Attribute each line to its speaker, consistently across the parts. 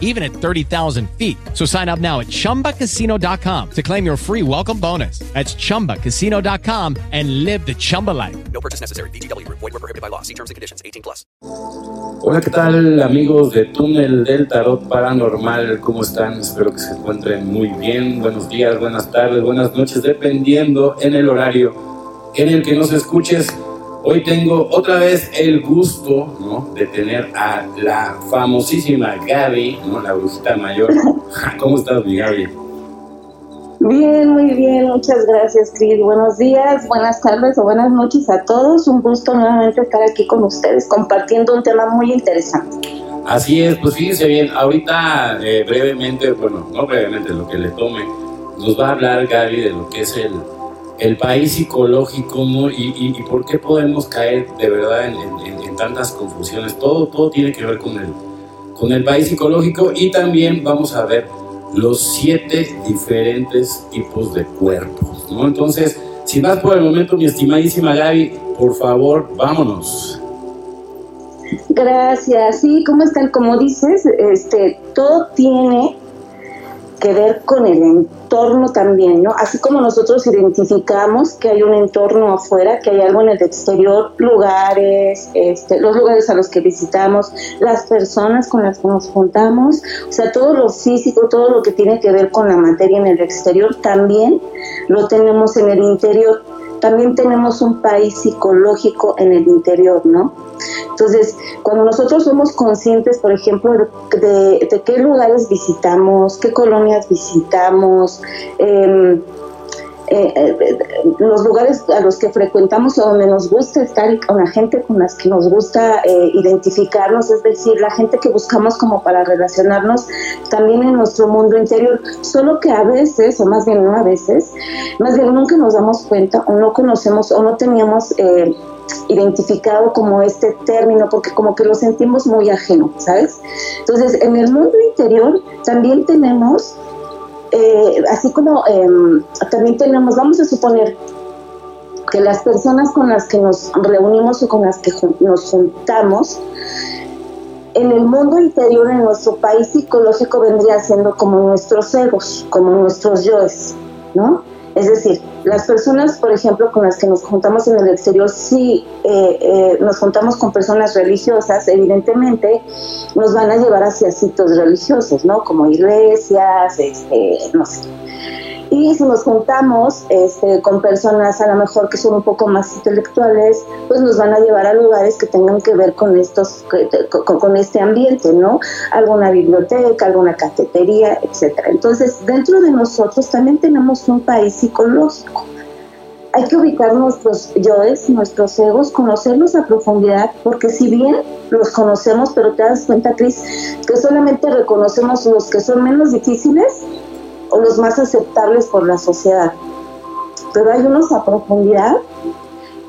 Speaker 1: even at 30,000 feet. So sign up now at chumbacasino.com to claim your free welcome bonus. That's chumbacasino.com and live the Chumba life.
Speaker 2: No purchase necessary. BGW. Void were prohibited by law. See terms and conditions 18 plus.
Speaker 3: Hola, ¿qué tal amigos de Túnel del Tarot Paranormal? ¿Cómo están? Espero que se encuentren muy bien. Buenos días, buenas tardes, buenas noches, dependiendo en el horario en el que nos escuches. Hoy tengo otra vez el gusto ¿no? de tener a la famosísima Gaby, ¿no? la brujita mayor. ¿Cómo estás, mi Gaby?
Speaker 4: Bien, muy bien, muchas gracias, Cris. Buenos días, buenas tardes o buenas noches a todos. Un gusto nuevamente estar aquí con ustedes compartiendo un tema muy interesante.
Speaker 3: Así es, pues fíjense bien, ahorita eh, brevemente, bueno, no brevemente, lo que le tome, nos va a hablar Gaby de lo que es el, el país psicológico ¿no? y, por qué podemos caer de verdad en, en, en, tantas confusiones. Todo, todo tiene que ver con el, con el país psicológico y también vamos a ver los siete diferentes tipos de cuerpos. ¿no? Entonces, sin más por el momento, mi estimadísima Gaby, por favor, vámonos.
Speaker 4: Gracias. Sí, ¿cómo están? Como dices, este, todo tiene que ver con el entorno también, ¿no? Así como nosotros identificamos que hay un entorno afuera, que hay algo en el exterior, lugares, este, los lugares a los que visitamos, las personas con las que nos juntamos, o sea, todo lo físico, todo lo que tiene que ver con la materia en el exterior, también lo tenemos en el interior. También tenemos un país psicológico en el interior, ¿no? Entonces, cuando nosotros somos conscientes, por ejemplo, de, qué lugares visitamos, qué colonias visitamos, eh, eh, eh, los lugares a los que frecuentamos o donde nos gusta estar con la gente con las que nos gusta eh, identificarnos, es decir, la gente que buscamos como para relacionarnos también en nuestro mundo interior, solo que a veces, o más bien no a veces, más bien nunca nos damos cuenta o no conocemos o no teníamos identificado como este término porque como que lo sentimos muy ajeno, ¿sabes? Entonces, en el mundo interior también tenemos eh, así como eh, también tenemos, vamos a suponer que las personas con las que nos reunimos o con las que nos juntamos, en el mundo interior, en nuestro país psicológico, vendría siendo como nuestros egos, como nuestros yoes, ¿no? Es decir, las personas, por ejemplo, con las que nos juntamos en el exterior, si eh, eh, nos juntamos con personas religiosas, evidentemente nos van a llevar hacia sitios religiosos, ¿no? Como iglesias, este, no sé. Y si nos juntamos este, con personas a lo mejor que son un poco más intelectuales, pues nos van a llevar a lugares que tengan que ver con estos, con, con este ambiente, ¿no? Alguna biblioteca, alguna cafetería, etcétera. Entonces, dentro de nosotros también tenemos un país psicológico hay que ubicar nuestros yoes, nuestros egos, conocerlos a profundidad, porque si bien los conocemos, pero te das cuenta, Cris, que solamente reconocemos los que son menos difíciles o los más aceptables por la sociedad. Pero hay unos a profundidad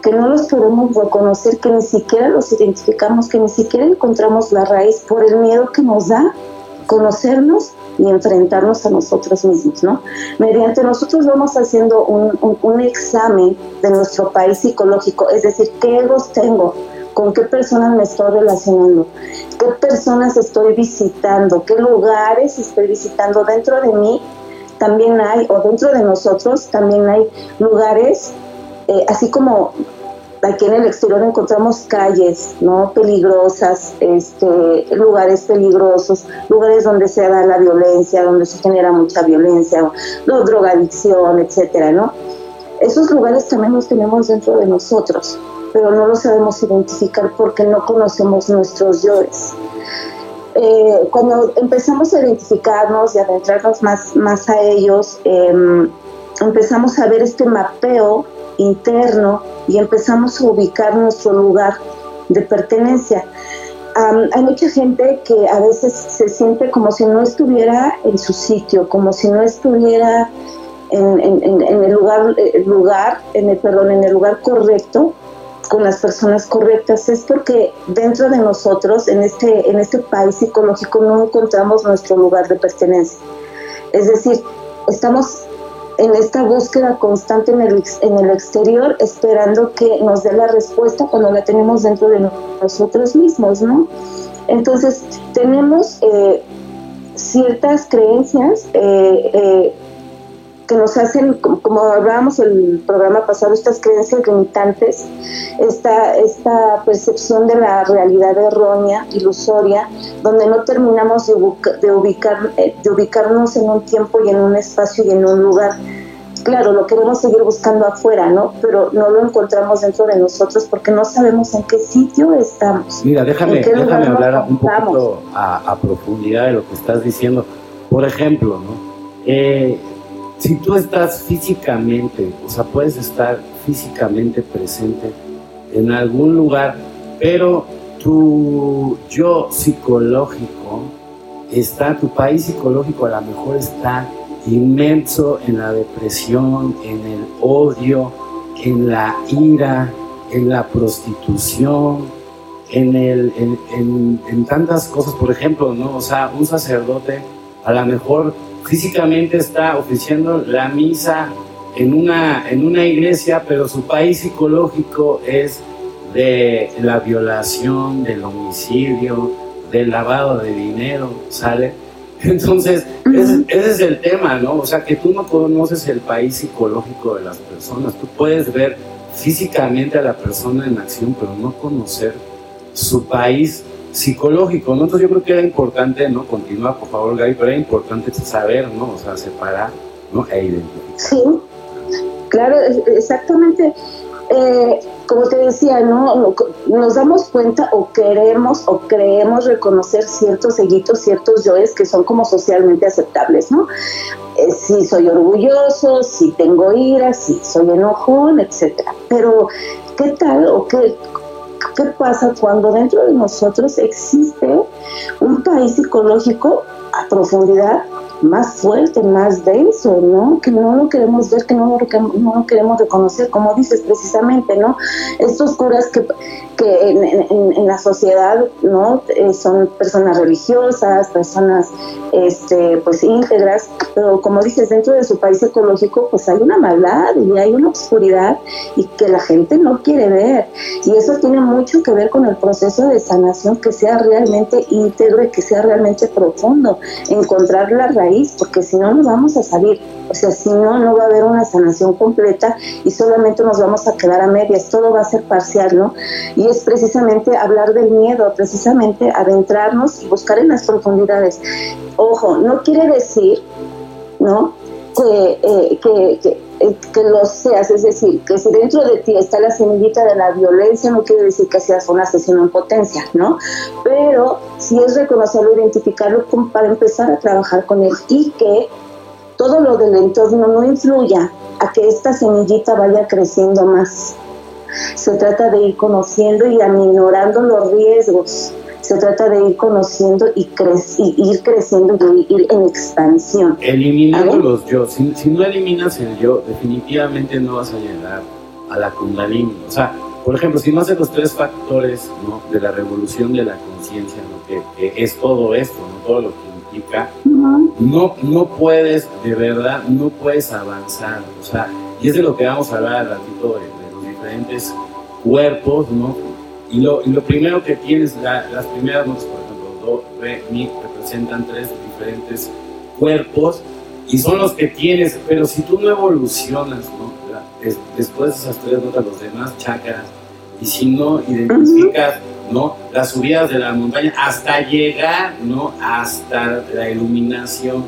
Speaker 4: que no los podemos reconocer, que ni siquiera los identificamos, que ni siquiera encontramos la raíz por el miedo que nos da conocernos y enfrentarnos a nosotros mismos, ¿no? Mediante nosotros vamos haciendo un, un, un examen de nuestro país psicológico, es decir, qué egos tengo, con qué personas me estoy relacionando, qué personas estoy visitando, qué lugares estoy visitando dentro de mí. También hay, o dentro de nosotros, también hay lugares, eh, así como aquí en el exterior encontramos calles no peligrosas este lugares peligrosos lugares donde se da la violencia donde se genera mucha violencia no, drogadicción etcétera no esos lugares también los tenemos dentro de nosotros pero no los sabemos identificar porque no conocemos nuestros yoes eh, cuando empezamos a identificarnos y adentrarnos más más a ellos eh, empezamos a ver este mapeo interno y empezamos a ubicar nuestro lugar de pertenencia. Um, hay mucha gente que a veces se siente como si no estuviera en su sitio, como si no estuviera en, en, en el lugar, el lugar, en el perdón, en el lugar correcto, con las personas correctas es porque dentro de nosotros, en este, en este país psicológico, no encontramos nuestro lugar de pertenencia. Es decir, estamos en esta búsqueda constante en el, en el exterior, esperando que nos dé la respuesta cuando la tenemos dentro de nosotros mismos, ¿no? Entonces, tenemos eh, ciertas creencias eh, eh, que nos hacen, como hablábamos el programa pasado, estas creencias limitantes, esta, esta percepción de la realidad errónea, ilusoria, donde no terminamos de, de, ubicar, eh, de ubicarnos en un tiempo y en un espacio y en un lugar. Claro, lo queremos seguir buscando afuera, ¿no? Pero no lo encontramos dentro de nosotros porque no sabemos en qué sitio estamos.
Speaker 3: Mira, déjame, déjame hablar un poquito a, a, profundidad de lo que estás diciendo. Por ejemplo, ¿no? Eh, si tú estás físicamente, o sea, puedes estar físicamente presente en algún lugar, pero tu yo psicológico está, tu país psicológico a lo mejor está inmenso en la depresión, en el odio, en la ira, en la prostitución, en, el, en, en tantas cosas. Por ejemplo, ¿no? O sea, un sacerdote a lo mejor físicamente está oficiando la misa en una, en una iglesia, pero su país psicológico es de la violación, del homicidio, del lavado de dinero, ¿sale? Entonces, ese, es el tema, ¿no? O sea, que tú no conoces el país psicológico de las personas, tú puedes ver físicamente a la persona en acción, pero no conocer su país psicológico, ¿no? Entonces yo creo que era importante, ¿no? Continúa, por favor, Gaby, pero era importante saber, ¿no? O sea, separar, ¿no? E identificar.
Speaker 4: Sí, claro, exactamente. Eh, como te decía, ¿no? Nos damos cuenta o queremos o creemos reconocer ciertos seguitos, ciertos yoes que son como socialmente aceptables, ¿no? Eh, si soy orgulloso, si tengo ira, si soy enojón, etcétera. Pero, ¿qué tal o qué, ¿Qué pasa cuando dentro de nosotros existe un país psicológico a profundidad más fuerte, más denso, ¿no? Que no lo queremos ver, que no lo, no lo queremos reconocer, como dices precisamente, ¿no? Estos curas que, que en, la sociedad, ¿no? Eh, son personas religiosas, personas, este, pues íntegras, pero como dices, dentro de su país ecológico, pues hay una maldad y hay una oscuridad y que la gente no quiere ver. Y eso tiene mucho que ver con el proceso de sanación que sea realmente íntegro y que sea realmente profundo, encontrar la raíz, porque si no nos vamos a salir. O sea, si no, no va a haber una sanación completa y solamente nos vamos a quedar a medias, todo va a ser parcial, ¿no? Y es precisamente hablar del miedo, precisamente adentrarnos y buscar en las profundidades. Ojo, no quiere decir, ¿no? Que, eh, que, que, eh, que, lo seas, es decir, que si dentro de ti está la semillita de la violencia, no quiere decir que seas un asesino en potencia, ¿no? Pero sí es reconocerlo, identificarlo para empezar a trabajar con él y que todo lo del entorno no influya a que esta semillita vaya creciendo más. Se trata de ir conociendo y aminorando los riesgos. Se trata de ir conociendo y, ir creciendo y ir en expansión.
Speaker 3: Eliminando los yo. Si, no eliminas el yo, definitivamente no vas a llegar a la kundalini. O sea, por ejemplo, si no haces los tres factores de la revolución de la conciencia, que, es todo esto, ¿no? todo lo que no, no puedes, de verdad, no puedes avanzar. O sea, y es de lo que vamos a hablar al ratito de, diferentes cuerpos, ¿no? Y lo, y lo primero que tienes, las primeras notas, por ejemplo, do, re, mi, representan tres diferentes cuerpos y son los que tienes, pero si tú no evolucionas, ¿no? después de esas tres notas, los demás chakras, y si no identificas ¿no? Las subidas de la montaña hasta llegar, ¿no? Hasta la iluminación,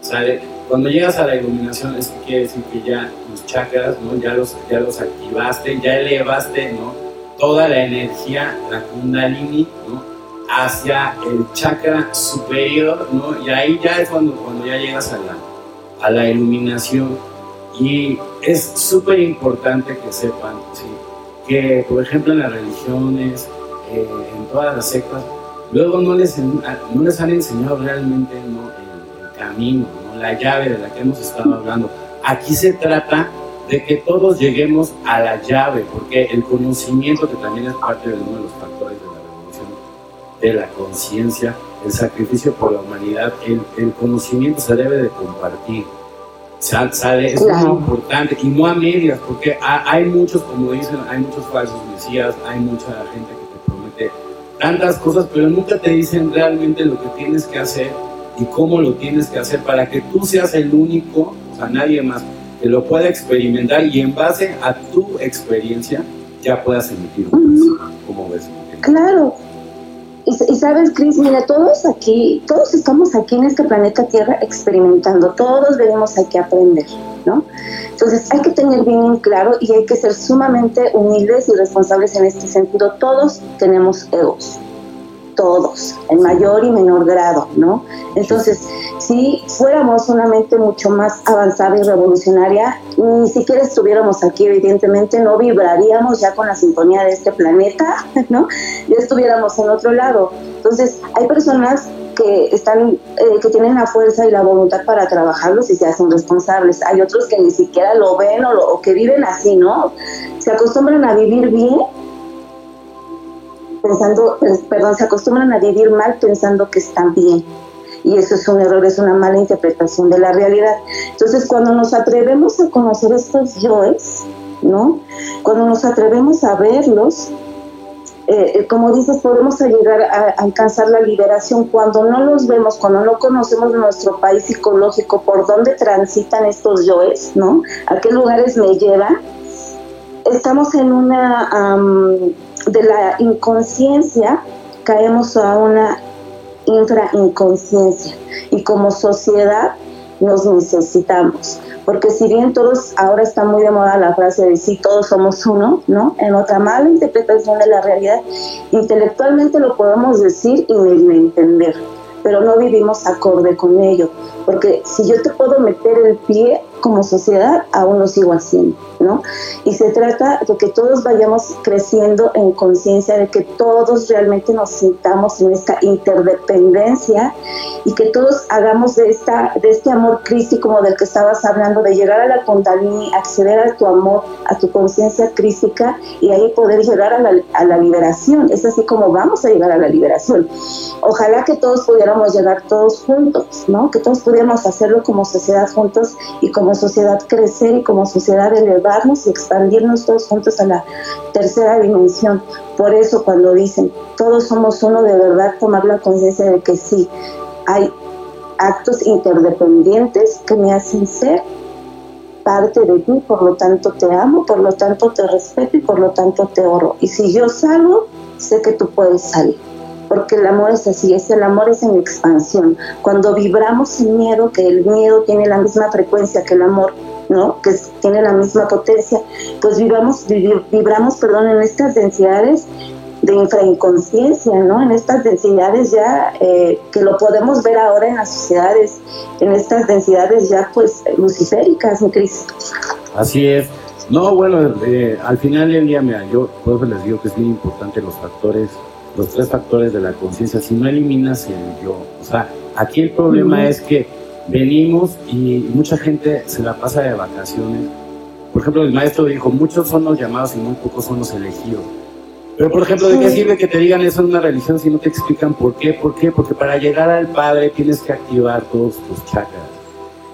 Speaker 3: ¿sale? Cuando llegas a la iluminación, es que quiere decir que ya chakras, ¿no? Ya los, ya los activaste, ya elevaste, ¿no? Toda la energía, la kundalini, ¿no? Hacia el chakra superior, ¿no? Y ahí ya es cuando, cuando ya llegas a la, a la iluminación. Y es súper importante que sepan, ¿sí? que por ejemplo en las religiones, eh, en todas las sectas, luego no les, no les han enseñado realmente el, camino, la llave de la que hemos estado hablando. Aquí se trata de que todos lleguemos a la llave, porque el conocimiento, que también es parte de uno de los factores de la revolución de la conciencia, el sacrificio por la humanidad, el, el, conocimiento se debe de compartir. Sale, es muy importante y no a medias, porque hay muchos, como dicen, hay muchos falsos mesías, hay mucha gente que te promete tantas cosas, pero nunca te dicen realmente lo que tienes que hacer y cómo lo tienes que hacer para que tú seas el único, sea, nadie más, que lo pueda experimentar y en base a tu experiencia ya puedas emitir un como ves?
Speaker 4: Claro. Y, sabes, Cris, mira, todos aquí, todos estamos aquí en este planeta Tierra experimentando, todos venimos aquí a aprender, ¿no? Entonces hay que tener bien claro y hay que ser sumamente humildes y responsables en este sentido. Todos tenemos egos, todos, en mayor y menor grado, ¿no? Entonces, si fuéramos una mente mucho más avanzada y revolucionaria, ni siquiera estuviéramos aquí, evidentemente, no vibraríamos ya con la sintonía de este planeta, ¿no? Ya estuviéramos en otro lado. Entonces, hay personas que están, eh, que tienen la fuerza y la voluntad para trabajarlos y se hacen responsables. Hay otros que ni siquiera lo ven o, o que viven así, ¿no? Se acostumbran a vivir bien pensando, perdón, se acostumbran a vivir mal pensando que están bien. Y eso es un error, es una mala interpretación de la realidad. Entonces, cuando nos atrevemos a conocer estos yoes, ¿no? Cuando nos atrevemos a verlos, eh, eh, como dices, podemos llegar a, alcanzar la liberación. Cuando no los vemos, cuando no conocemos nuestro país psicológico, por dónde transitan estos yoes, ¿no? A qué lugares me llevan, estamos en una de la inconsciencia caemos a una infrainconsciencia y como sociedad nos necesitamos. Porque si bien todos, ahora está muy de moda la frase de sí, todos somos uno, ¿no? En otra mala interpretación de la realidad, intelectualmente lo podemos decir y medio entender, pero no vivimos acorde con ello. Porque si yo te puedo meter el pie como sociedad, aún lo sigo haciendo, ¿no? Y se trata de que todos vayamos creciendo en conciencia de que todos realmente nos sintamos en esta interdependencia y que todos hagamos de, esta, de este amor Cristi como del que estabas hablando, de llegar a la Kundalini, acceder a tu amor, a tu conciencia crística y ahí poder llegar a la, a la liberación. Es así como vamos a llegar a la liberación. Ojalá que todos pudiéramos llegar todos juntos, ¿no? Que todos pudiéramos hacerlo como sociedad juntos y como sociedad crecer y como sociedad elevarnos y expandirnos todos juntos a la tercera dimensión. Por eso cuando dicen todos somos uno, de verdad tomar la conciencia de que sí, hay actos interdependientes que me hacen ser parte de ti, por lo tanto te amo, por lo tanto te respeto y por lo tanto te oro. Y si yo salgo, sé que tú puedes salir porque el amor es así, es el amor es en expansión. Cuando vibramos en miedo, que el miedo tiene la misma frecuencia que el amor, ¿no? Que tiene la misma potencia, pues vibramos, vibramos, perdón, en estas densidades de infrainconsciencia, ¿no? En estas densidades ya eh, que lo podemos ver ahora en las sociedades, en estas densidades ya pues luciféricas, mi Cris.
Speaker 3: Así es. No, bueno, eh, al final del día, mira, yo por eso les que es muy importante los factores los tres factores de la conciencia, si no eliminas el yo. O sea, aquí el problema es que venimos y mucha gente se la pasa de vacaciones. Por ejemplo, el maestro dijo, muchos son los llamados y muy pocos son los elegidos. Pero, por ejemplo, ¿de qué sirve que te digan eso en una religión si no te explican por qué? ¿Por qué? Porque para llegar al Padre tienes que activar todos tus chakras.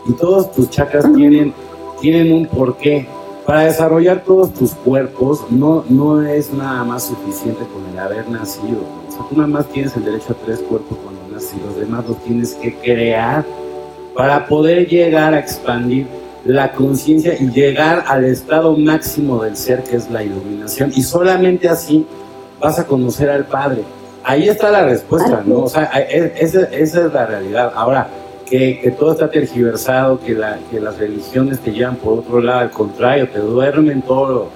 Speaker 3: Y todos tus chakras tienen, tienen un porqué. Para desarrollar todos tus cuerpos no, no es nada más suficiente con el haber nacido. O sea, tú nada más tienes el derecho a tres cuerpos cuando naces y los demás los tienes que crear para poder llegar a expandir la conciencia y llegar al estado máximo del ser que es la iluminación. Y solamente así vas a conocer al Padre. Ahí está la respuesta, ¿no? O sea, esa, esa es la realidad. Ahora, que, todo está tergiversado, que, la, que las religiones te llevan por otro lado, al contrario, te duermen todo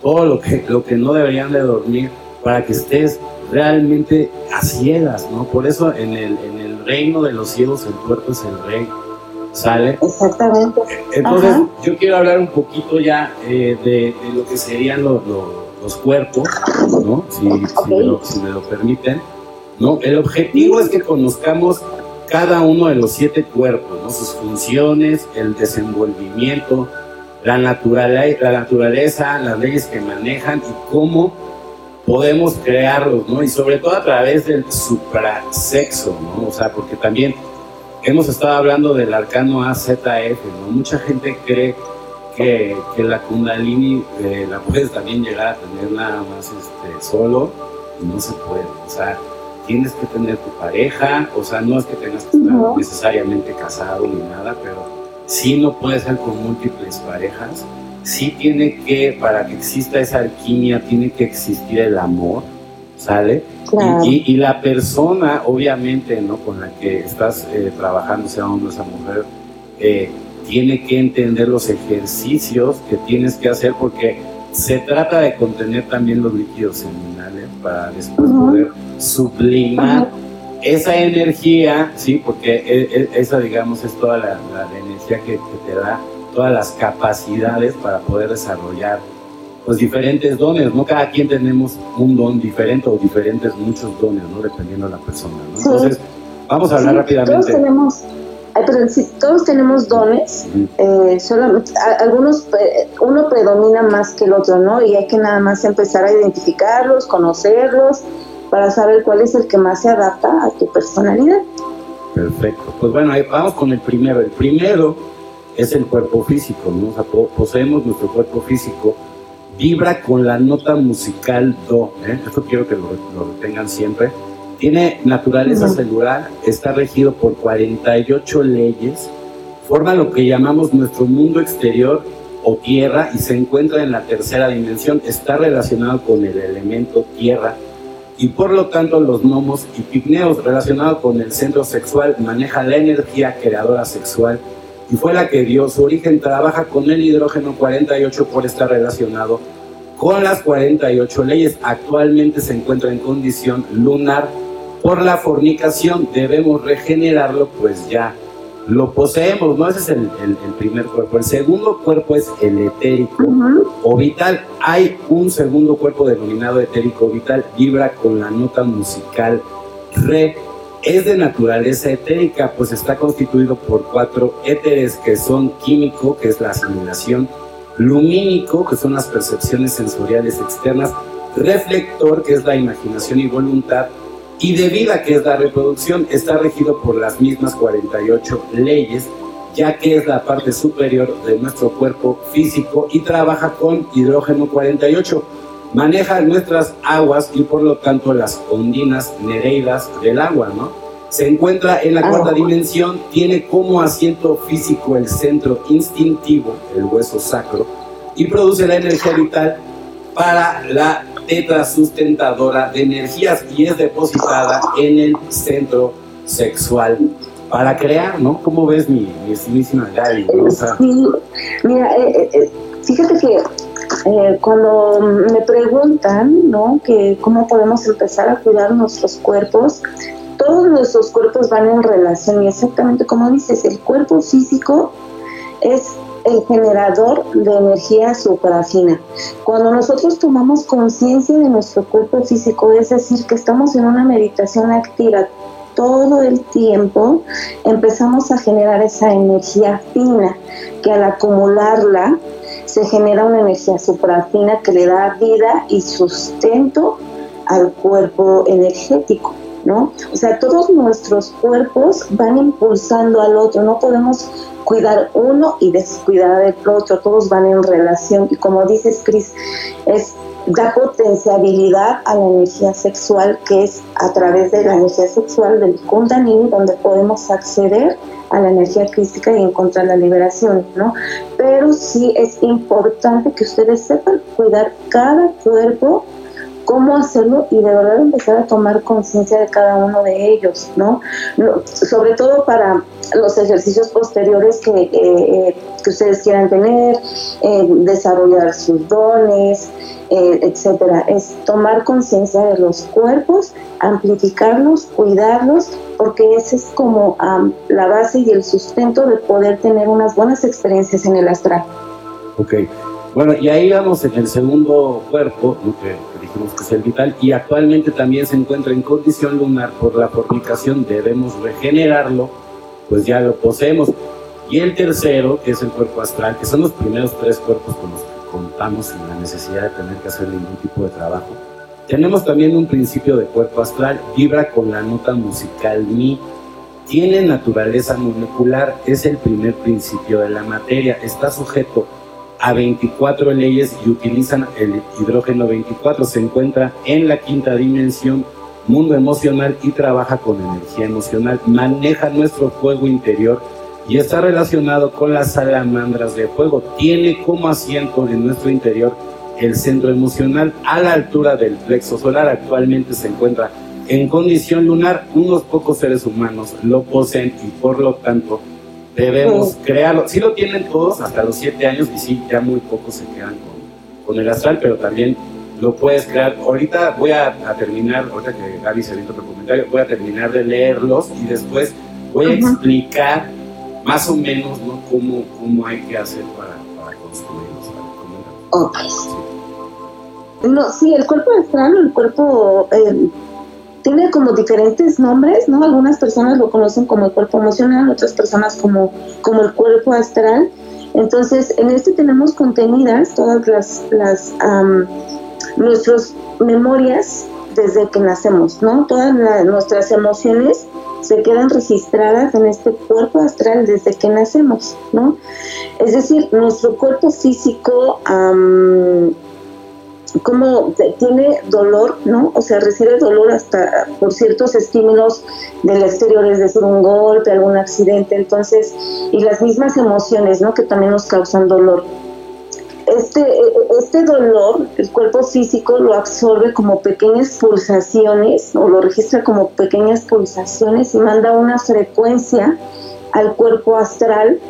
Speaker 3: todo lo que, lo que no deberían de dormir para que estés realmente a ciegas, ¿no? Por eso en el, en el reino de los cielos el cuerpo es el rey, ¿sale?
Speaker 4: Exactamente.
Speaker 3: Entonces, yo quiero hablar un poquito ya eh, de, lo que serían los, los, cuerpos, ¿no? Si, si, me lo, si me lo permiten, ¿no? El objetivo es que conozcamos cada uno de los siete cuerpos, sus funciones, el desenvolvimiento, la naturaleza, la naturaleza, las leyes que manejan y cómo podemos crearlos, ¿no? Y sobre todo a través del suprasexo, ¿no? O sea, porque también hemos estado hablando del arcano AZF, ¿no? Mucha gente cree que, que la kundalini eh, la puedes también llegar a tener nada más este, solo y no se puede, o sea, tienes que tener tu pareja, o sea, no es que tengas que estar necesariamente casado ni nada, pero sí no puede ser con múltiples parejas, sí tiene que, para que exista esa alquimia, tiene que existir el amor, ¿sale? Y, la persona, obviamente, ¿no? Con la que estás eh, trabajando, sea hombre o sea mujer, eh, tiene que entender los ejercicios que tienes que hacer porque se trata de contener también los líquidos seminales para después poder sublimar esa energía, sí, porque e, e, esa, digamos, es toda la, energía que, te da todas las capacidades para poder desarrollar pues diferentes dones, ¿no? Cada quien tenemos un don diferente o diferentes muchos dones, ¿no? Dependiendo de la persona, ¿no? Entonces, vamos a hablar rápidamente.
Speaker 4: Todos tenemos, pero sí, todos tenemos dones, eh, algunos, uno predomina más que el otro, ¿no? Y hay que nada más empezar a identificarlos, conocerlos, para saber cuál es el que más se adapta a tu personalidad.
Speaker 3: Perfecto. Pues bueno, vamos con el primero. El primero es el cuerpo físico, ¿no? O sea, poseemos nuestro cuerpo físico, vibra con la nota musical Do, ¿eh? Esto quiero que lo, lo tengan siempre tiene naturaleza celular, está regido por 48 leyes, forma lo que llamamos nuestro mundo exterior o tierra y se encuentra en la tercera dimensión, está relacionado con el elemento tierra y por lo tanto los gnomos y pigneos relacionado con el centro sexual maneja la energía creadora sexual y fue la que dio su origen, trabaja con el hidrógeno 48 por estar relacionado con las 48 leyes. Actualmente se encuentra en condición lunar por la fornicación debemos regenerarlo, pues ya lo poseemos, ¿no? Ese es el, primer cuerpo. El segundo cuerpo es el etérico o vital. Hay un segundo cuerpo denominado etérico vital, vibra con la nota musical re. Es de naturaleza etérica, pues está constituido por cuatro éteres que son químico, que es la asimilación, lumínico, que son las percepciones sensoriales externas, reflector, que es la imaginación y voluntad, y debido a que es la reproducción, está regido por las mismas 48 leyes, ya que es la parte superior de nuestro cuerpo físico y trabaja con hidrógeno 48. Maneja nuestras aguas y por lo tanto las ondinas nereidas del agua, ¿no? Se encuentra en la cuarta dimensión, tiene como asiento físico el centro instintivo, el hueso sacro, y produce la energía vital para la tetra sustentadora de energías y es depositada en el centro sexual para crear, ¿no? ¿Cómo ves mi, mi estimísima Gaby?
Speaker 4: Sí, mira, eh, eh, eh, fíjate que cuando me preguntan, ¿no? Que cómo podemos empezar a cuidar nuestros cuerpos, todos nuestros cuerpos van en relación y exactamente como dices, el cuerpo físico es el generador de energía suprafina. Cuando nosotros tomamos conciencia de nuestro cuerpo físico, es decir, que estamos en una meditación activa todo el tiempo, empezamos a generar esa energía fina, que al acumularla se genera una energía suprafina que le da vida y sustento al cuerpo energético. ¿No? O sea, todos nuestros cuerpos van impulsando al otro, no podemos cuidar uno y descuidar el otro, todos van en relación y como dices Cris, es da potenciabilidad a la energía sexual que es a través de la energía sexual del Kundalini donde podemos acceder a la energía crística y encontrar la liberación, ¿no? Pero sí es importante que ustedes sepan cuidar cada cuerpo cómo hacerlo y de verdad empezar a tomar conciencia de cada uno de ellos, ¿no? Sobre todo para los ejercicios posteriores que, eh, eh, que ustedes quieran tener, eh, desarrollar sus dones, etcétera. Es tomar conciencia de los cuerpos, amplificarlos, cuidarlos, porque ese es como la base y el sustento de poder tener unas buenas experiencias en el astral.
Speaker 3: Ok. Bueno, y ahí vamos en el segundo cuerpo, que dijimos que es el vital, y actualmente también se encuentra en condición lunar por la fornicación, debemos regenerarlo pues ya lo poseemos. Y el tercero, que es el cuerpo astral, que son los primeros tres cuerpos con los que contamos sin la necesidad de tener que hacer ningún tipo de trabajo. Tenemos también un principio de cuerpo astral, vibra con la nota musical Mi, tiene naturaleza molecular, es el primer principio de la materia, está sujeto a 24 leyes y utilizan el hidrógeno 24, se encuentra en la quinta dimensión, mundo emocional y trabaja con energía emocional, maneja nuestro fuego interior y está relacionado con las salamandras de fuego. Tiene como asiento en nuestro interior el centro emocional a la altura del plexo solar. Actualmente se encuentra en condición lunar. Unos pocos seres humanos lo poseen y por lo tanto debemos crearlo. Sí lo tienen todos hasta los siete años y sí, ya muy pocos se quedan con, con el astral, pero también lo puedes crear. Ahorita voy a, terminar, ahorita que Gaby se visto otro comentario, voy a terminar de leerlos y después voy a explicar más o menos ¿no? cómo, cómo hay que hacer para, para construirlos.
Speaker 4: Ok. No, sí, el cuerpo astral, el cuerpo eh, tiene como diferentes nombres, ¿no? Algunas personas lo conocen como el cuerpo emocional, otras personas como, como el cuerpo astral. Entonces, en este tenemos contenidas todas las, las nuestras memorias desde que nacemos, ¿no? Todas nuestras emociones se quedan registradas en este cuerpo astral desde que nacemos, ¿no? Es decir, nuestro cuerpo físico como tiene dolor, ¿no? O sea, recibe dolor hasta por ciertos estímulos del exterior, es decir, un golpe, algún accidente, entonces, y las mismas emociones, ¿no? Que también nos causan dolor. Este, este dolor, el cuerpo físico lo absorbe como pequeñas pulsaciones, o lo registra como pequeñas pulsaciones y manda una frecuencia al cuerpo astral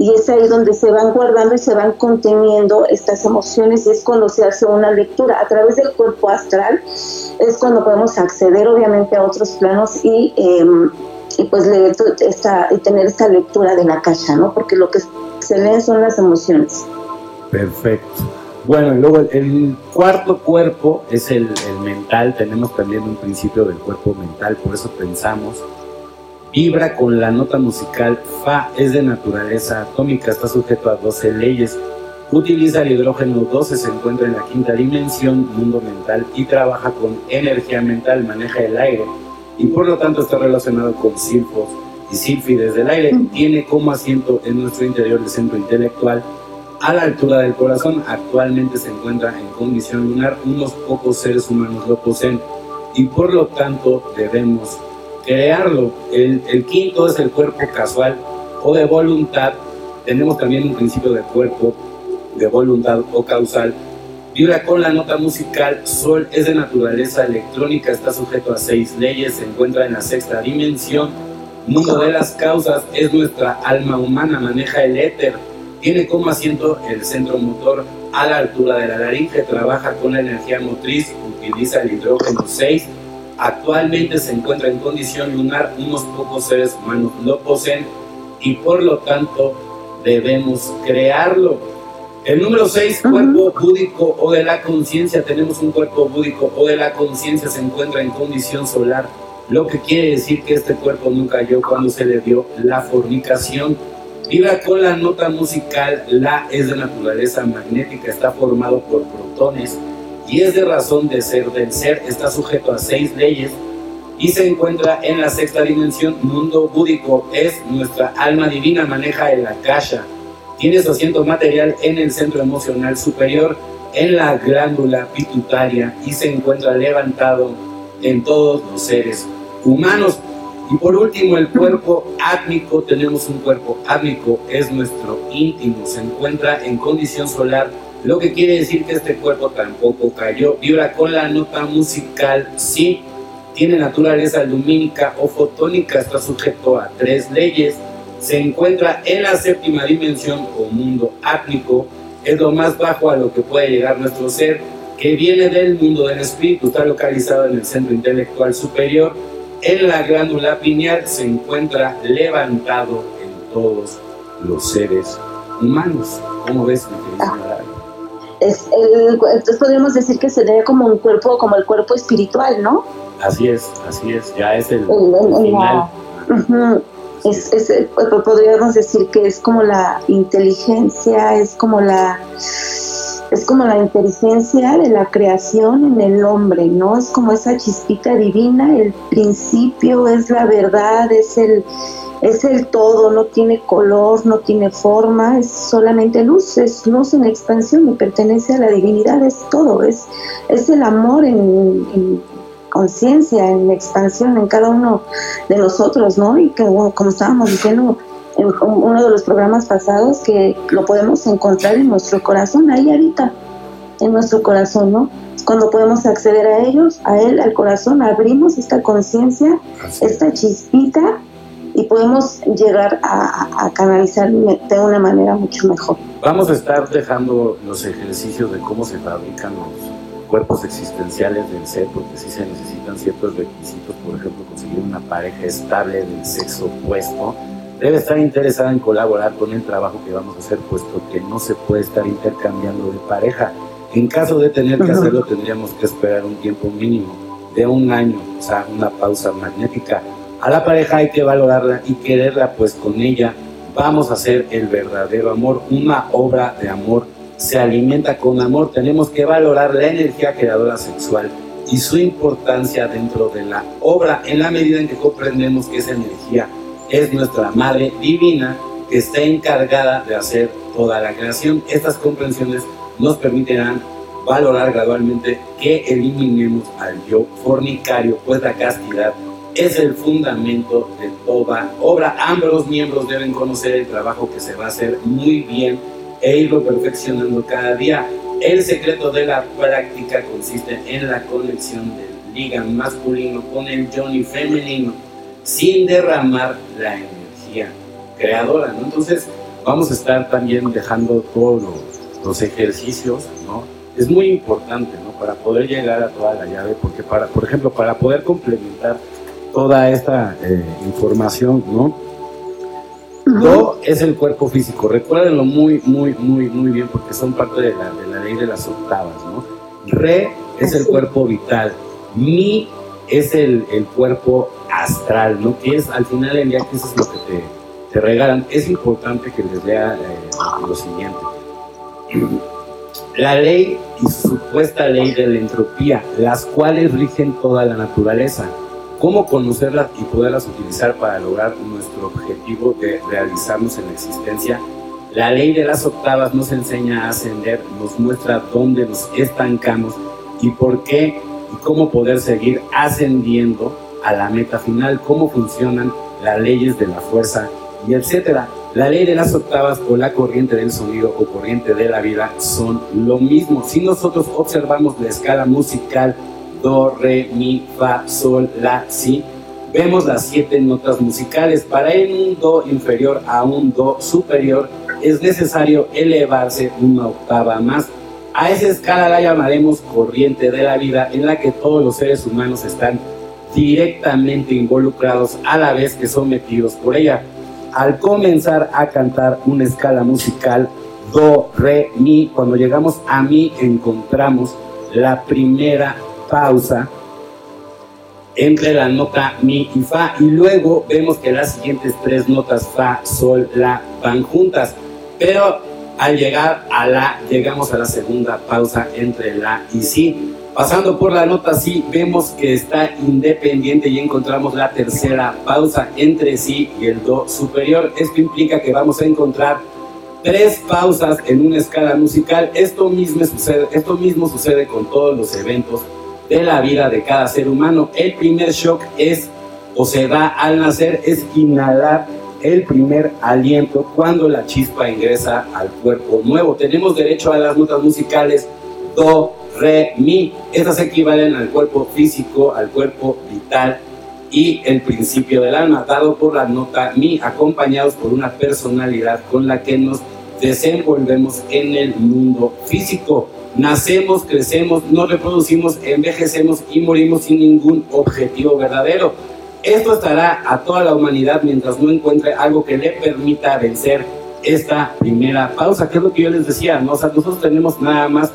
Speaker 4: y es ahí donde se van guardando y se van conteniendo estas emociones y es cuando se hace una lectura a través del cuerpo astral, es cuando podemos acceder obviamente a otros planos y, em, y pues leer esta, tener esta lectura de la caja, ¿no? Porque lo que se lee son las emociones.
Speaker 3: Perfecto. Bueno, y luego el, cuarto cuerpo es el mental, tenemos también un principio del cuerpo mental, por eso pensamos Vibra con la nota musical Fa, es de naturaleza atómica, está sujeto a 12 leyes. Utiliza el hidrógeno 12, se encuentra en la quinta dimensión, mundo mental, y trabaja con energía mental, maneja el aire, y por lo tanto está relacionado con silfos y sílfides del aire. Tiene como asiento en nuestro interior el centro intelectual, a la altura del corazón. Actualmente se encuentra en condición lunar, unos pocos seres humanos lo poseen, y por lo tanto debemos crearlo. El, el quinto es el cuerpo casual o de voluntad. Tenemos también un principio de cuerpo de voluntad o causal. Vibra con la nota musical. Sol es de naturaleza electrónica, está sujeto a seis leyes, se encuentra en la sexta dimensión. Mundo de las causas es nuestra alma humana, maneja el éter. Tiene como asiento el centro motor a la altura de la laringe, trabaja con la energía motriz, utiliza el hidrógeno 6 Actualmente se encuentra en condición lunar, unos pocos seres humanos lo poseen y por lo tanto debemos crearlo. El número 6, cuerpo búdico o de la conciencia. Tenemos un cuerpo búdico o de la conciencia se encuentra en condición solar, lo que quiere decir que este cuerpo no cayó cuando se le dio la fornicación. Vibra con la nota musical, la es de naturaleza magnética, está formado por protones y es de razón de ser del ser, está sujeto a seis leyes y se encuentra en la sexta dimensión, mundo búdico, es nuestra alma divina, maneja el akasha, tiene su asiento material en el centro emocional superior, en la glándula pituitaria y se encuentra levantado en todos los seres humanos. Y por último, el cuerpo átmico, tenemos un cuerpo átmico, es nuestro íntimo, se encuentra en condición solar lo que quiere decir que este cuerpo tampoco cayó. Vibra con la nota musical, sí, tiene naturaleza lumínica o fotónica, está sujeto a tres leyes, se encuentra en la séptima dimensión o mundo átmico, es lo más bajo a lo que puede llegar nuestro ser, que viene del mundo del espíritu, está localizado en el centro intelectual superior, en la glándula pineal se encuentra levantado en todos los seres humanos. ¿Cómo ves, mi
Speaker 4: es el, entonces podríamos decir que sería como un cuerpo, como el cuerpo espiritual, ¿no?
Speaker 3: Así es, así es, ya es el, final.
Speaker 4: es, es, eh, podríamos decir que es como la inteligencia, es como la es como la inteligencia de la creación en el hombre, ¿no? Es como esa chispita divina, el principio es la verdad, es el es el todo, no tiene color, no tiene forma, es solamente luz, es luz en expansión y pertenece a la divinidad, es todo, es, es el amor en, conciencia, en expansión en cada uno de nosotros, ¿no? Y que, como estábamos diciendo en uno de los programas pasados, que lo podemos encontrar en nuestro corazón, ahí ahorita, en nuestro corazón, ¿no? Cuando podemos acceder a ellos, a él, al corazón, abrimos esta conciencia, esta chispita y podemos llegar a, canalizar de una manera mucho mejor.
Speaker 3: Vamos a estar dejando los ejercicios de cómo se fabrican los cuerpos existenciales del ser, porque sí se necesitan ciertos requisitos, por ejemplo, conseguir una pareja estable del sexo opuesto. Debe estar interesada en colaborar con el trabajo que vamos a hacer, puesto que no se puede estar intercambiando de pareja. En caso de tener que hacerlo, tendríamos que esperar un tiempo mínimo de un año, o sea, una pausa magnética a la pareja hay que valorarla y quererla, pues con ella vamos a hacer el verdadero amor. Una obra de amor se alimenta con amor. Tenemos que valorar la energía creadora sexual y su importancia dentro de la obra en la medida en que comprendemos que esa energía es nuestra madre divina que está encargada de hacer toda la creación. Estas comprensiones nos permitirán valorar gradualmente que eliminemos al yo fornicario, pues la castidad es el fundamento de toda obra. Ambos miembros deben conocer el trabajo que se va a hacer muy bien e irlo perfeccionando cada día. El secreto de la práctica consiste en la conexión del liga masculino con el Johnny femenino sin derramar la energía creadora. Entonces vamos a estar también dejando todos los, ejercicios, ¿no? Es muy importante, ¿no? Para poder llegar a toda la llave, porque para, por ejemplo, para poder complementar toda esta eh, información, ¿no? Do es el cuerpo físico, recuérdenlo muy, muy, muy, muy bien porque son parte de la, de la ley de las octavas, ¿no? Re es el cuerpo vital, mi es el, el, cuerpo astral, ¿no? Que es al final del día que eso es lo que te, te regalan. Es importante que les lea eh, lo siguiente. La ley y su supuesta ley de la entropía, las cuales rigen toda la naturaleza cómo conocerlas y poderlas utilizar para lograr nuestro objetivo de realizarnos en la existencia. La ley de las octavas nos enseña a ascender, nos muestra dónde nos estancamos y por qué y cómo poder seguir ascendiendo a la meta final, cómo funcionan las leyes de la fuerza y etcétera. La ley de las octavas o la corriente del sonido o corriente de la vida son lo mismo. Si nosotros observamos la escala musical do, re, mi, fa, sol, la, si. Vemos las siete notas musicales. Para en un do inferior a un do superior es necesario elevarse una octava más. A esa escala la llamaremos corriente de la vida en la que todos los seres humanos están directamente involucrados a la vez que sometidos por ella. Al comenzar a cantar una escala musical, do, re, mi, cuando llegamos a mi encontramos la primera pausa entre la nota mi y fa y luego vemos que las siguientes tres notas fa, sol, la van juntas, pero al llegar a la llegamos a la segunda pausa entre la y si. Pasando por la nota si vemos que está independiente y encontramos la tercera pausa entre si y el do superior. Esto implica que vamos a encontrar tres pausas en una escala musical. Esto mismo sucede, esto mismo sucede con todos los eventos de la vida de cada ser humano. El primer shock es, o se da al nacer, es inhalar el primer aliento cuando la chispa ingresa al cuerpo nuevo. Tenemos derecho a las notas musicales do, re, mi. Estas equivalen al cuerpo físico, al cuerpo vital y el principio del alma, dado por la nota mi, acompañados por una personalidad con la que nos desenvolvemos en el mundo físico. Nacemos, crecemos, nos reproducimos, envejecemos y morimos sin ningún objetivo verdadero. Esto estará a toda la humanidad mientras no encuentre algo que le permita vencer esta primera pausa, que es lo que yo les decía, ¿no? nosotros tenemos nada más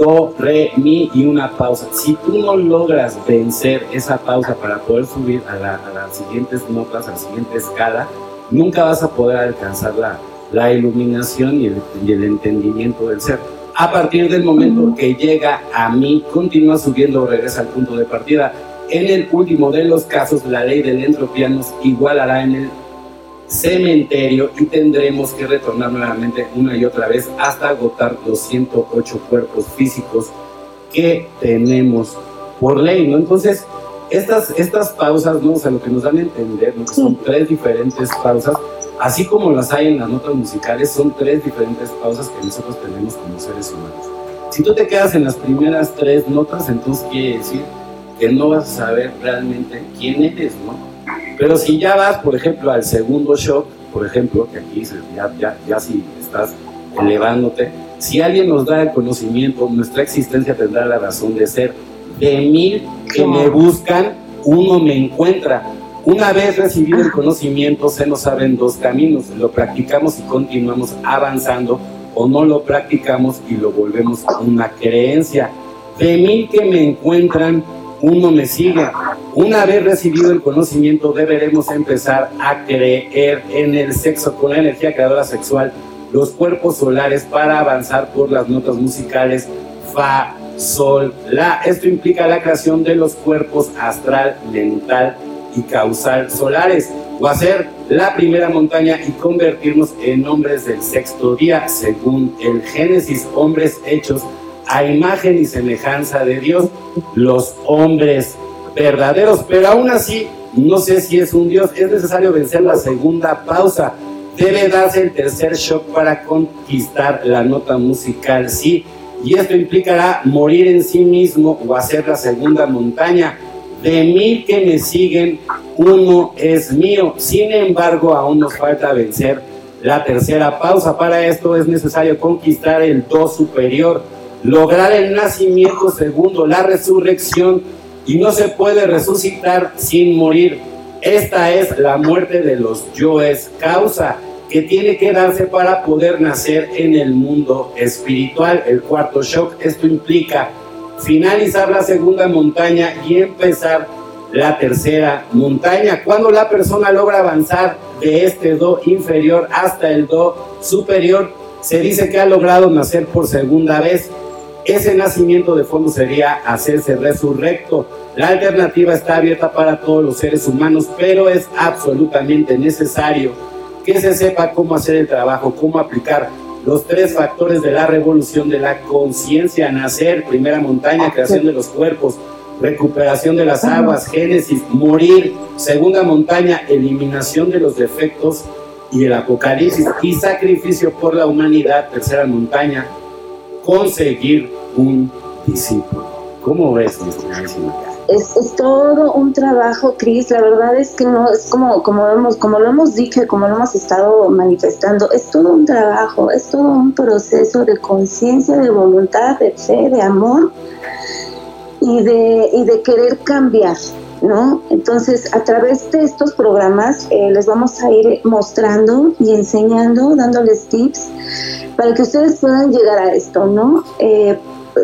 Speaker 3: do, re, mi y una pausa. Si tú no logras vencer esa pausa para poder subir a, las siguientes notas, a la siguiente escala, nunca vas a poder alcanzar la, la iluminación y el, y el entendimiento del ser. A partir del momento que llega a mí, continúa subiendo o regresa al punto de partida. En el último de los casos, la ley del entropía nos igualará en el cementerio y tendremos que retornar nuevamente una y otra vez hasta agotar los 108 cuerpos físicos que tenemos por ley, ¿no? Entonces, estas, estas pausas, ¿no? O sea, lo que nos dan a entender, ¿no? son tres diferentes pausas, así como las hay en las notas musicales, son tres diferentes pausas que nosotros tenemos como seres humanos. Si tú te quedas en las primeras tres notas, entonces quiere decir que no vas a saber realmente quién eres, ¿no? Pero si ya vas, por ejemplo, al segundo shock, por ejemplo, que aquí ya, ya, ya si estás elevándote, si alguien nos da el conocimiento, nuestra existencia tendrá la razón de ser. De mil que me buscan, uno me encuentra. Una vez recibido el conocimiento, se nos abren dos caminos. Lo practicamos y continuamos avanzando o no lo practicamos y lo volvemos una creencia. De mil que me encuentran, uno me sigue. Una vez recibido el conocimiento, deberemos empezar a creer en el sexo con la energía creadora sexual, los cuerpos solares para avanzar por las notas musicales Fa, Sol, La. Esto implica la creación de los cuerpos astral, mental y causal solares, o hacer la primera montaña y convertirnos en hombres del sexto día, según el Génesis, hombres hechos a imagen y semejanza de Dios, los hombres verdaderos, pero aún así no sé si es un Dios, es necesario vencer la segunda pausa, debe darse el tercer shock para conquistar la nota musical, sí, y esto implicará morir en sí mismo o hacer la segunda montaña. De mil que me siguen, uno es mío. Sin embargo, aún nos falta vencer la tercera pausa. Para esto es necesario conquistar el do superior lograr el nacimiento segundo, la resurrección, y no se puede resucitar sin morir. Esta es la muerte de los yoes, causa que tiene que darse para poder nacer en el mundo espiritual. El cuarto shock, esto implica finalizar la segunda montaña y empezar la tercera montaña. Cuando la persona logra avanzar de este do inferior hasta el do superior, se dice que ha logrado nacer por segunda vez. Ese nacimiento de fondo sería hacerse resurrecto. La alternativa está abierta para todos los seres humanos, pero es absolutamente necesario que se sepa cómo hacer el trabajo, cómo aplicar los tres factores de la revolución de la conciencia, nacer, primera montaña, creación de los cuerpos, recuperación de las aguas, génesis, morir, segunda montaña, eliminación de los defectos y el apocalipsis y sacrificio por la humanidad, tercera montaña, conseguir un discípulo. ¿Cómo ves,
Speaker 4: es, es todo un trabajo, Cris. La verdad es que no es como, como, hemos, como lo hemos dicho como lo hemos estado manifestando. Es todo un trabajo, es todo un proceso de conciencia, de voluntad, de fe, de amor y de, y de querer cambiar. ¿No? Entonces, a través de estos programas eh, les vamos a ir mostrando y enseñando, dándoles tips para que ustedes puedan llegar a esto, ¿no? Eh,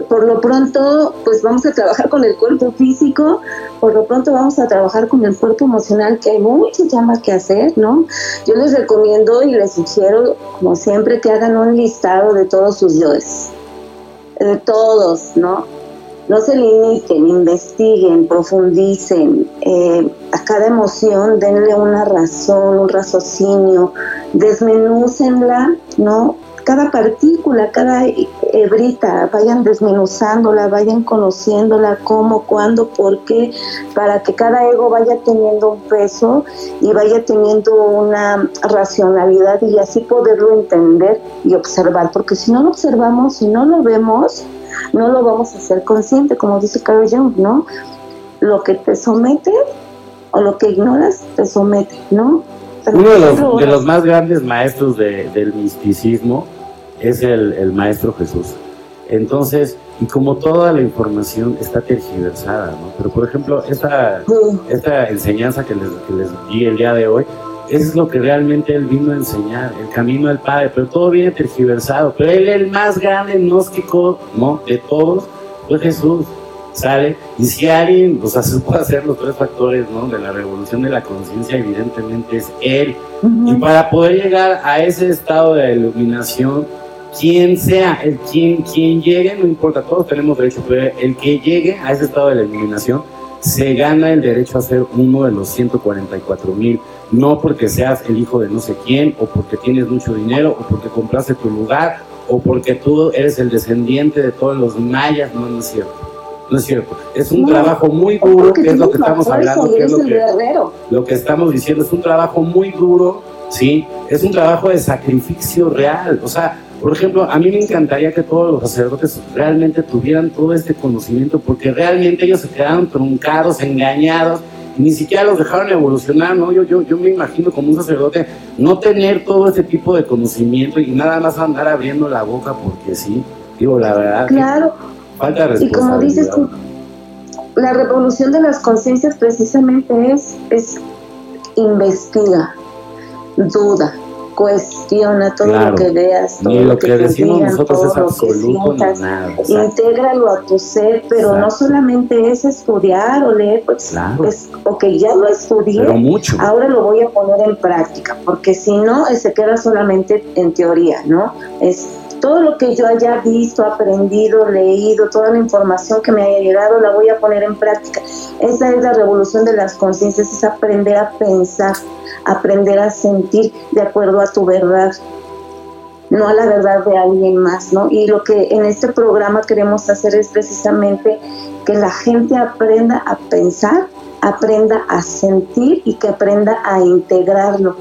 Speaker 4: por lo pronto, pues vamos a trabajar con el cuerpo físico, por lo pronto vamos a trabajar con el cuerpo emocional, que hay mucho llama que hacer, ¿no? Yo les recomiendo y les sugiero, como siempre, que hagan un listado de todos sus yoes, de todos, ¿no? No se limiten, investiguen, profundicen, eh, a cada emoción denle una razón, un raciocinio, desmenúcenla, ¿no? cada partícula, cada hebrita, vayan desmenuzándola, vayan conociéndola, cómo, cuándo, por qué, para que cada ego vaya teniendo un peso y vaya teniendo una racionalidad y así poderlo entender y observar, porque si no lo observamos, si no lo vemos, no lo vamos a hacer consciente, como dice Carl Jung, ¿no? Lo que te somete o lo que ignoras te somete, ¿no?
Speaker 3: Uno de los, de los, más grandes maestros del misticismo es el, Maestro Jesús. Entonces, y como toda la información está tergiversada, ¿no? Pero por ejemplo, esta, esta enseñanza que les, que les di el día de hoy, es lo que realmente Él vino a enseñar, el camino al Padre, pero todo viene tergiversado. Pero Él, el más grande gnóstico ¿no? de todos, fue Jesús. ¿Sale? Y si alguien, o sea, se puede hacer los tres factores ¿no? de la revolución de la conciencia, evidentemente es Él. Y para poder llegar a ese estado de iluminación, quien sea, el quien, quien llegue, no importa, todos tenemos derecho, pero el que llegue a ese estado de la iluminación, se gana el derecho a ser uno de los 144 mil, no porque seas el hijo de no sé quién, o porque tienes mucho dinero, o porque compraste tu lugar, o porque tú eres el descendiente de todos los mayas, no, no es cierto. No es cierto. Es un trabajo muy duro, que es lo que estamos hablando, que es lo que, lo que estamos diciendo. Es un trabajo muy duro, ¿sí? Es un trabajo de sacrificio real. O sea, por ejemplo, a mí me encantaría que todos los sacerdotes realmente tuvieran todo este conocimiento, porque realmente ellos se quedaron truncados, engañados, ni siquiera los dejaron evolucionar, ¿no? Yo, yo, yo me imagino como un sacerdote no tener todo este tipo de conocimiento y nada más andar abriendo la boca porque sí, digo la verdad.
Speaker 4: Claro.
Speaker 3: Falta
Speaker 4: Y como dices tú, la revolución de las conciencias precisamente es, es investiga, duda, cuestiona todo lo que veas, todo
Speaker 3: lo que, decimos nosotros es absoluto nada.
Speaker 4: Intégralo a tu ser, pero no solamente es estudiar o leer, pues es, ok, ya lo estudié, ahora lo voy a poner en práctica, porque si no, se queda solamente en teoría, ¿no? Es todo lo que yo haya visto, aprendido, leído, toda la información que me haya llegado, la voy a poner en práctica. Esa es la revolución de las conciencias, es aprender a pensar, aprender a sentir de acuerdo a tu verdad, no a la verdad de alguien más, ¿no? Y lo que en este programa queremos hacer es precisamente que la gente aprenda a pensar, aprenda a sentir y que aprenda a integrarlo,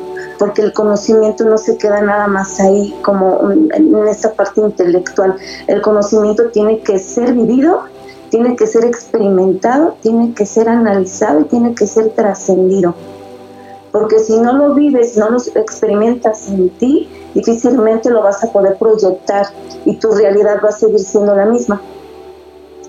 Speaker 4: porque el conocimiento no se queda nada más ahí como en esta parte intelectual. El conocimiento tiene que ser vivido, tiene que ser experimentado, tiene que ser analizado y tiene que ser trascendido porque si no lo vives, no lo experimentas en ti, difícilmente lo vas a poder proyectar y tu realidad va a seguir siendo la misma.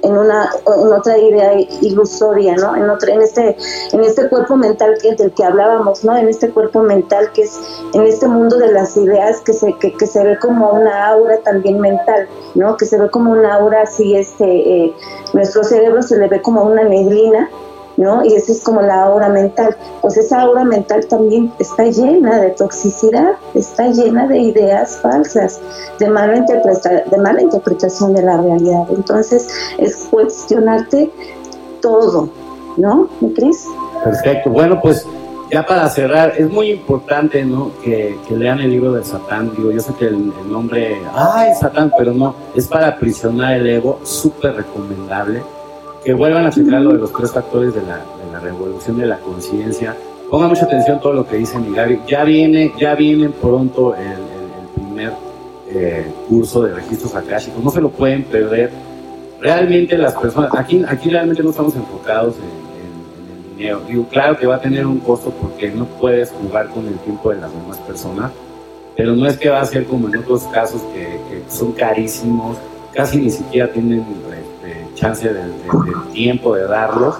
Speaker 4: En, una, en otra idea ilusoria, ¿no? En, otra, en, este, en este cuerpo mental que, del que hablábamos, ¿no? En este cuerpo mental que es, en este mundo de las ideas que se, que, se ve como una aura también mental, ¿no? Que se ve como una aura así, este, eh, nuestro cerebro se le ve como una neblina ¿no? Y esa es como la aura mental. Pues esa aura mental también está llena de toxicidad, está llena de ideas falsas, de mala, de mala interpretación de la realidad. Entonces es cuestionarte todo, ¿no, Cris?
Speaker 3: Perfecto. Bueno, pues ya para cerrar, es muy importante ¿no? que, lean el libro de Satán. Digo, yo sé que el, el nombre, ay, Satán, pero no, es para aprisionar el ego, súper recomendable que vuelvan a checar lo de los tres factores de la, revolución de la conciencia. Pongan mucha atención todo lo que dice Migari. Ya viene, ya viene pronto el, primer eh, curso de registros akáshicos. No se lo pueden perder. Realmente las personas, aquí, aquí realmente no estamos enfocados en, el dinero. Digo, claro que va a tener un costo porque no puedes jugar con el tiempo de las demás personas, pero no es que va a ser como en otros casos que son carísimos, casi ni siquiera tienen chance del, tiempo de darlos.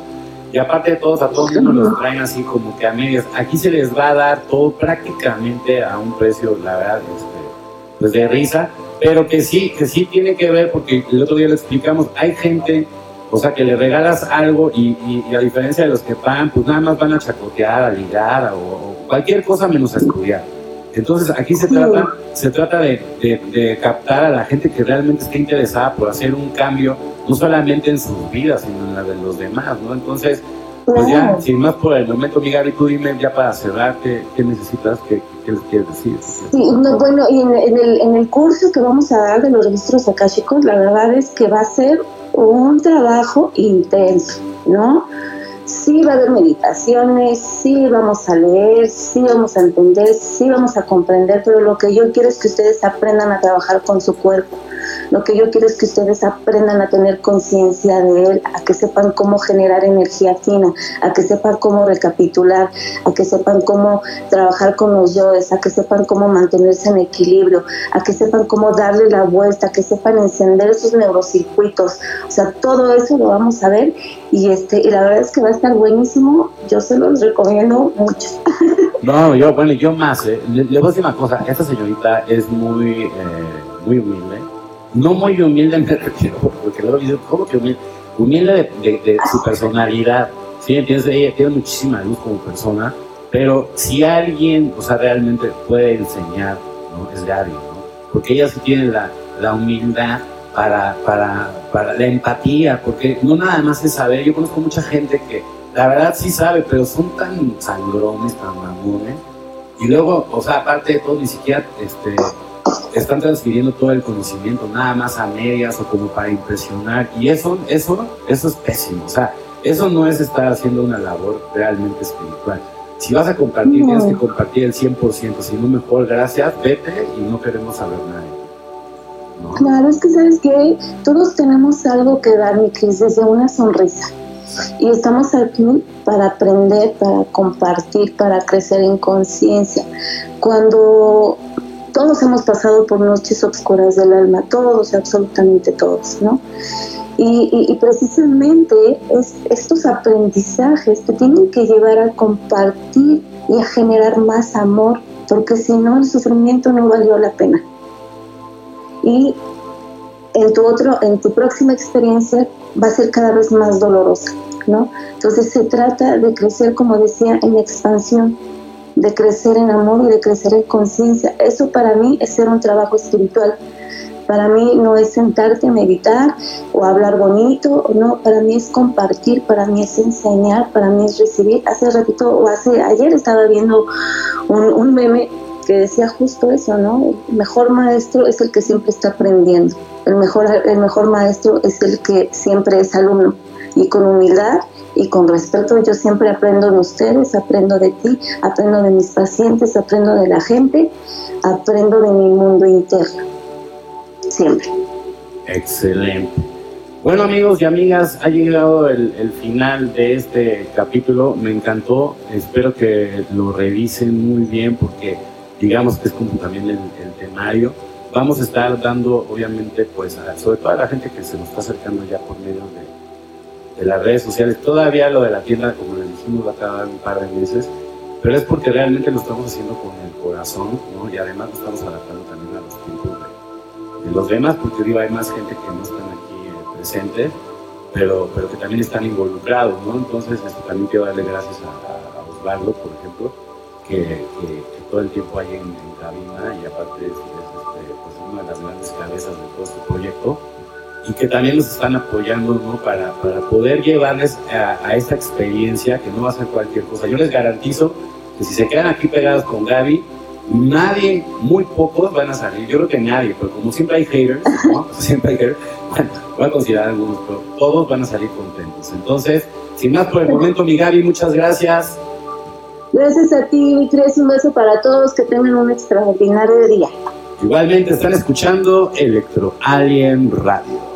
Speaker 3: Y aparte de todos, a todos mundo los traen así como que a medias. Aquí se les va a dar todo prácticamente a un precio, la verdad, este, pues de risa, pero que sí, que sí tiene que ver, porque el otro día lo explicamos, hay gente, o sea, que le regalas algo y, a diferencia de los que pagan, pues nada más van a chacotear, a ligar o, cualquier cosa menos a estudiar. Entonces aquí se trata, se trata de, de captar a la gente que realmente está interesada por hacer un cambio no solamente en sus vidas, sino en la de los demás, ¿no? Entonces, pues ya, sin más por el momento, mi Gaby, tú dime ya para cerrar, ¿qué, necesitas? ¿Qué, les quieres decir?
Speaker 4: Sí, bueno, y en, el, en el curso que vamos a dar de los registros akáshicos, la verdad es que va a ser un trabajo intenso, ¿no? Sí va a haber meditaciones, sí vamos a leer, sí vamos a entender, sí vamos a comprender, pero lo que yo quiero es que ustedes aprendan a trabajar con su cuerpo, Lo que yo quiero es que ustedes aprendan a tener conciencia de él, a que sepan cómo generar energía fina, a que sepan cómo recapitular, a que sepan cómo trabajar con los yoes, a que sepan cómo mantenerse en equilibrio, a que sepan cómo darle la vuelta, a que sepan encender esos neurocircuitos. O sea, todo eso lo vamos a ver y este y la verdad es que va a estar buenísimo. Yo se los recomiendo mucho.
Speaker 3: No, yo, bueno, yo más, eh. le, voy a decir una cosa, esta señorita es muy, eh, muy humilde, no muy humilde me refiero, porque luego digo, ¿cómo que humilde? Humilde de, de, de su personalidad, sí, entiendes, ella tiene muchísima luz como persona, pero si alguien, o sea, realmente puede enseñar, ¿no? Es Gaby, ¿no? Porque ella sí tiene la, la humildad para, para, para la empatía, porque no nada más es saber, yo conozco mucha gente que la verdad sí sabe, pero son tan sangrones, tan mamones. Y luego, o sea, aparte de todo, ni siquiera este, están transfiriendo todo el conocimiento, nada más a medias o como para impresionar. Y eso, eso, eso es pésimo. O sea, eso no es estar haciendo una labor realmente espiritual. Si vas a compartir, no. tienes que compartir el 100%. Si no, mejor, gracias, vete y no queremos saber nada.
Speaker 4: ¿No? Claro, es que sabes que todos tenemos algo que dar, mi Cris, desde una sonrisa. Y estamos aquí para aprender, para compartir, para crecer en conciencia. Cuando todos hemos pasado por noches oscuras del alma, todos, absolutamente todos, ¿no? Y, precisamente es, estos aprendizajes te tienen que llevar a compartir y a generar más amor, porque si no el sufrimiento no valió la pena. Y en tu otro, en tu próxima experiencia va a ser cada vez más dolorosa, ¿no? Entonces se trata de crecer, como decía, en expansión, de crecer en amor y de crecer en conciencia. Eso para mí es ser un trabajo espiritual. Para mí no es sentarte a meditar o hablar bonito, no, para mí es compartir, para mí es enseñar, para mí es recibir. Hace ratito o hace ayer estaba viendo un, un meme que decía justo eso, ¿no? El mejor maestro es el que siempre está aprendiendo. El mejor, el mejor maestro es el que siempre es alumno. Y con humildad y con respeto yo siempre aprendo de ustedes, aprendo de ti, aprendo de mis pacientes, aprendo de la gente, aprendo de mi mundo interno. Siempre.
Speaker 3: Excelente. Bueno amigos y amigas, ha llegado el, final de este capítulo. Me encantó. Espero que lo revisen muy bien porque digamos que es como también el, el temario. Vamos a estar dando, obviamente, pues, sobre todo a la gente que se nos está acercando ya por medio de, de, las redes sociales. Todavía lo de la tienda, como les dijimos, va a tardar un par de meses, pero es porque realmente lo estamos haciendo con el corazón, ¿no? Y además lo estamos adaptando también a los tiempos de, los demás, porque digo, hay más gente que no están aquí eh, presentes, pero, pero que también están involucrados, ¿no? Entonces, también quiero darle gracias a, Osvaldo, por ejemplo, que, todo el tiempo hay en, cabina y aparte es, es este, pues una de las grandes cabezas de todo este proyecto y que también nos están apoyando ¿no? para, para poder llevarles a, a, esta experiencia que no va a ser cualquier cosa. Yo les garantizo que si se quedan aquí pegados con Gaby, nadie, muy pocos van a salir. Yo creo que nadie, pero como siempre hay haters, ¿no? siempre hay haters, bueno, voy a considerar algunos, pero todos van a salir contentos. Entonces, sin más por el momento, mi Gaby, muchas gracias.
Speaker 4: Gracias a ti, mi Cres, un beso para todos, que tengan un extraordinario día.
Speaker 3: Igualmente están escuchando Electro Alien Radio.